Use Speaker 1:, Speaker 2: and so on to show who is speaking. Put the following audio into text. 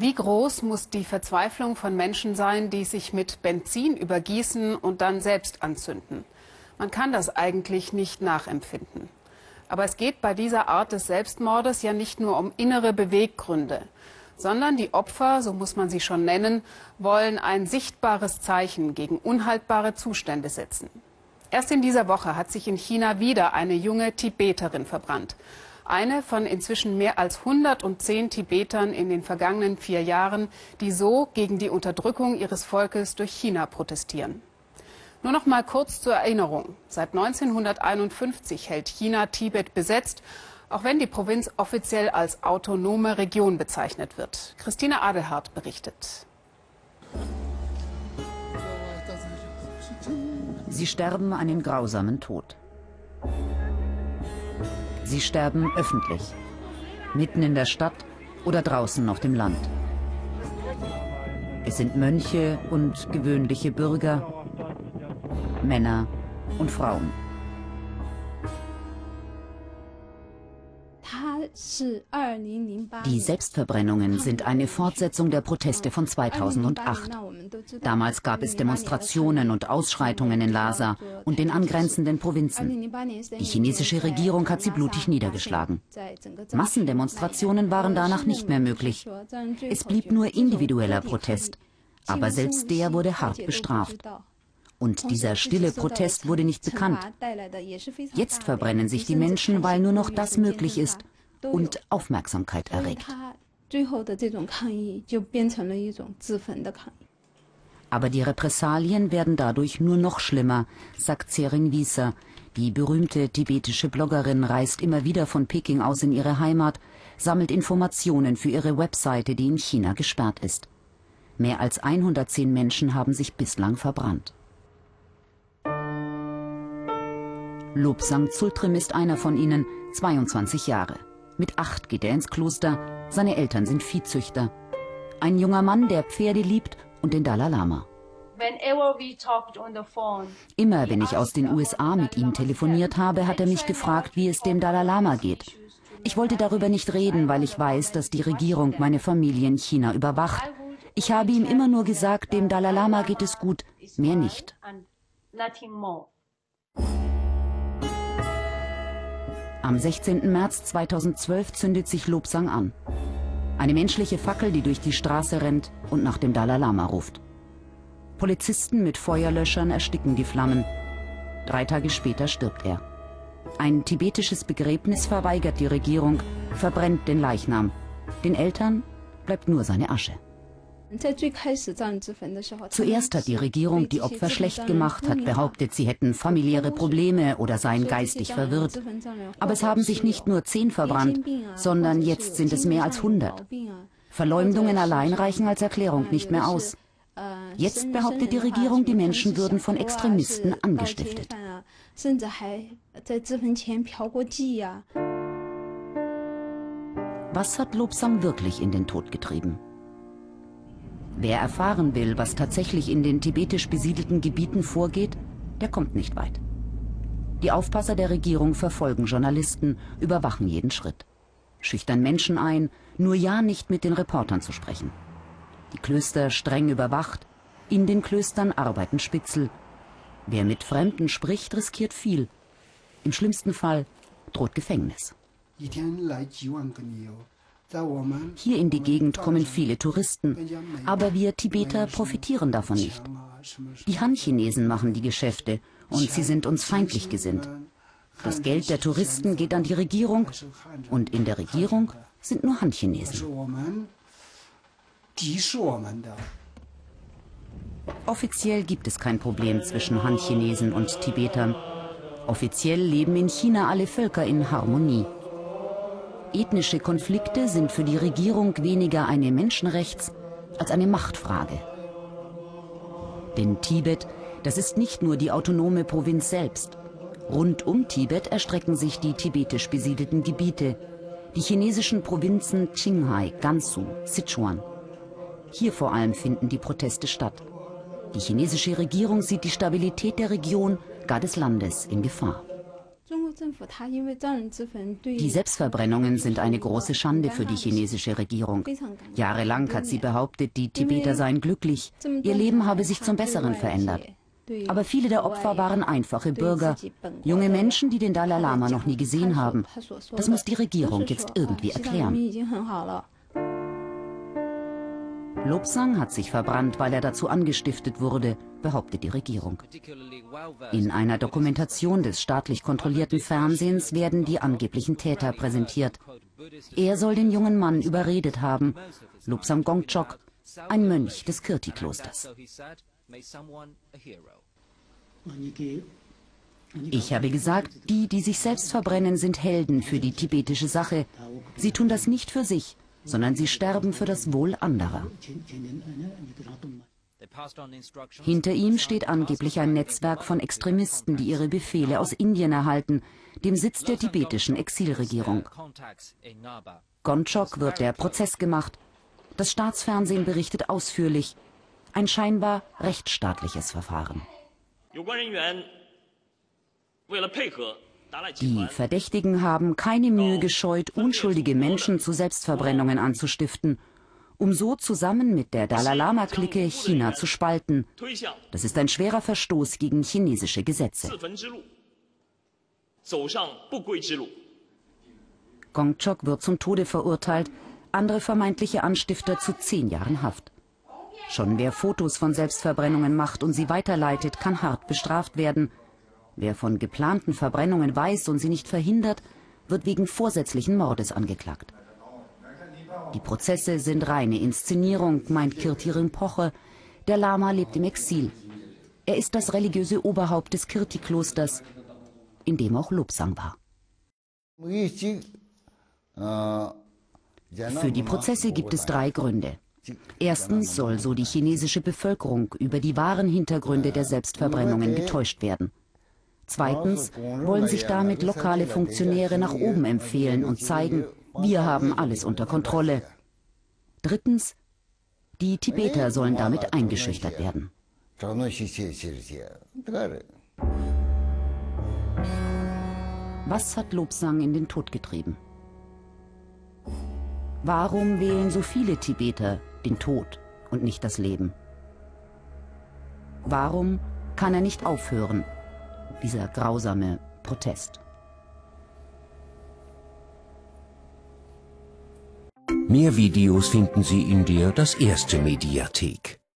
Speaker 1: Wie groß muss die Verzweiflung von Menschen sein, die sich mit Benzin übergießen und dann selbst anzünden? Man kann das eigentlich nicht nachempfinden. Aber es geht bei dieser Art des Selbstmordes ja nicht nur um innere Beweggründe, sondern die Opfer, so muss man sie schon nennen, wollen ein sichtbares Zeichen gegen unhaltbare Zustände setzen. Erst in dieser Woche hat sich in China wieder eine junge Tibeterin verbrannt. Eine von inzwischen mehr als 110 Tibetern in den vergangenen vier Jahren, die so gegen die Unterdrückung ihres Volkes durch China protestieren. Nur noch mal kurz zur Erinnerung. Seit 1951 hält China Tibet besetzt, auch wenn die Provinz offiziell als autonome Region bezeichnet wird. Christine Adelhardt berichtet.
Speaker 2: Sie sterben einen grausamen Tod. Sie sterben öffentlich, mitten in der Stadt oder draußen auf dem Land. Es sind Mönche und gewöhnliche Bürger, Männer und Frauen. Die Selbstverbrennungen sind eine Fortsetzung der Proteste von 2008. Damals gab es Demonstrationen und Ausschreitungen in Lhasa und den angrenzenden Provinzen. Die chinesische Regierung hat sie blutig niedergeschlagen. Massendemonstrationen waren danach nicht mehr möglich. Es blieb nur individueller Protest. Aber selbst der wurde hart bestraft. Und dieser stille Protest wurde nicht bekannt. Jetzt verbrennen sich die Menschen, weil nur noch das möglich ist und Aufmerksamkeit erregt. Aber die Repressalien werden dadurch nur noch schlimmer, sagt Tsering Wieser. Die berühmte tibetische Bloggerin reist immer wieder von Peking aus in ihre Heimat, sammelt Informationen für ihre Webseite, die in China gesperrt ist. Mehr als 110 Menschen haben sich bislang verbrannt. Lobsang Zultrim ist einer von ihnen, 22 Jahre. Mit acht geht er ins Kloster, seine Eltern sind Viehzüchter. Ein junger Mann, der Pferde liebt und den Dalai Lama. Immer wenn ich aus den USA mit ihm telefoniert habe, hat er mich gefragt, wie es dem Dalai Lama geht. Ich wollte darüber nicht reden, weil ich weiß, dass die Regierung meine Familie in China überwacht. Ich habe ihm immer nur gesagt, dem Dalai Lama geht es gut, mehr nicht. Am 16. März 2012 zündet sich Lobsang an. Eine menschliche Fackel, die durch die Straße rennt und nach dem Dalai Lama ruft. Polizisten mit Feuerlöschern ersticken die Flammen. Drei Tage später stirbt er. Ein tibetisches Begräbnis verweigert die Regierung, verbrennt den Leichnam. Den Eltern bleibt nur seine Asche. Zuerst hat die Regierung die Opfer schlecht gemacht, hat behauptet, sie hätten familiäre Probleme oder seien geistig verwirrt. Aber es haben sich nicht nur zehn verbrannt, sondern jetzt sind es mehr als hundert. Verleumdungen allein reichen als Erklärung nicht mehr aus. Jetzt behauptet die Regierung, die Menschen würden von Extremisten angestiftet. Was hat Lobsang wirklich in den Tod getrieben? Wer erfahren will, was tatsächlich in den tibetisch besiedelten Gebieten vorgeht, der kommt nicht weit. Die Aufpasser der Regierung verfolgen Journalisten, überwachen jeden Schritt. Schüchtern Menschen ein, nur ja nicht mit den Reportern zu sprechen. Die Klöster streng überwacht, in den Klöstern arbeiten Spitzel. Wer mit Fremden spricht, riskiert viel. Im schlimmsten Fall droht Gefängnis. Hier in die Gegend kommen viele Touristen, aber wir Tibeter profitieren davon nicht. Die Han-Chinesen machen die Geschäfte und sie sind uns feindlich gesinnt. Das Geld der Touristen geht an die Regierung und in der Regierung sind nur Han-Chinesen. Offiziell gibt es kein Problem zwischen Han-Chinesen und Tibetern. Offiziell leben in China alle Völker in Harmonie. Ethnische Konflikte sind für die Regierung weniger eine Menschenrechts- als eine Machtfrage. Denn Tibet, das ist nicht nur die autonome Provinz selbst. Rund um Tibet erstrecken sich die tibetisch besiedelten Gebiete, die chinesischen Provinzen Qinghai, Gansu, Sichuan. Hier vor allem finden die Proteste statt. Die chinesische Regierung sieht die Stabilität der Region, gar des Landes, in Gefahr. Die Selbstverbrennungen sind eine große Schande für die chinesische Regierung. Jahrelang hat sie behauptet, die Tibeter seien glücklich, ihr Leben habe sich zum Besseren verändert. Aber viele der Opfer waren einfache Bürger, junge Menschen, die den Dalai Lama noch nie gesehen haben. Das muss die Regierung jetzt irgendwie erklären. Lobsang hat sich verbrannt, weil er dazu angestiftet wurde, behauptet die Regierung. In einer Dokumentation des staatlich kontrollierten Fernsehens werden die angeblichen Täter präsentiert. Er soll den jungen Mann überredet haben, Lobsang Gongchok, ein Mönch des Kirti-Klosters. Ich habe gesagt, die, die sich selbst verbrennen, sind Helden für die tibetische Sache. Sie tun das nicht für sich, sondern sie sterben für das Wohl anderer. Hinter ihm steht angeblich ein Netzwerk von Extremisten, die ihre Befehle aus Indien erhalten, dem Sitz der tibetischen Exilregierung. Gonchok wird der Prozess gemacht. Das Staatsfernsehen berichtet ausführlich. Ein scheinbar rechtsstaatliches Verfahren. Die Verdächtigen haben keine Mühe gescheut, unschuldige Menschen zu Selbstverbrennungen anzustiften, um so zusammen mit der Dalai Lama-Clique China zu spalten. Das ist ein schwerer Verstoß gegen chinesische Gesetze. Gongchok wird zum Tode verurteilt, andere vermeintliche Anstifter zu zehn Jahren Haft. Schon wer Fotos von Selbstverbrennungen macht und sie weiterleitet, kann hart bestraft werden. Wer von geplanten Verbrennungen weiß und sie nicht verhindert, wird wegen vorsätzlichen Mordes angeklagt. Die Prozesse sind reine Inszenierung, meint Kirti Rinpoche. Der Lama lebt im Exil. Er ist das religiöse Oberhaupt des Kirti-Klosters, in dem auch Lobsang war. Für die Prozesse gibt es drei Gründe. Erstens soll so die chinesische Bevölkerung über die wahren Hintergründe der Selbstverbrennungen getäuscht werden. Zweitens wollen sich damit lokale Funktionäre nach oben empfehlen und zeigen, wir haben alles unter Kontrolle. Drittens, die Tibeter sollen damit eingeschüchtert werden. Was hat Lobsang in den Tod getrieben? Warum wählen so viele Tibeter den Tod und nicht das Leben? Warum kann er nicht aufhören, dieser grausame Protest?
Speaker 3: Mehr Videos finden Sie in der Das Erste Mediathek.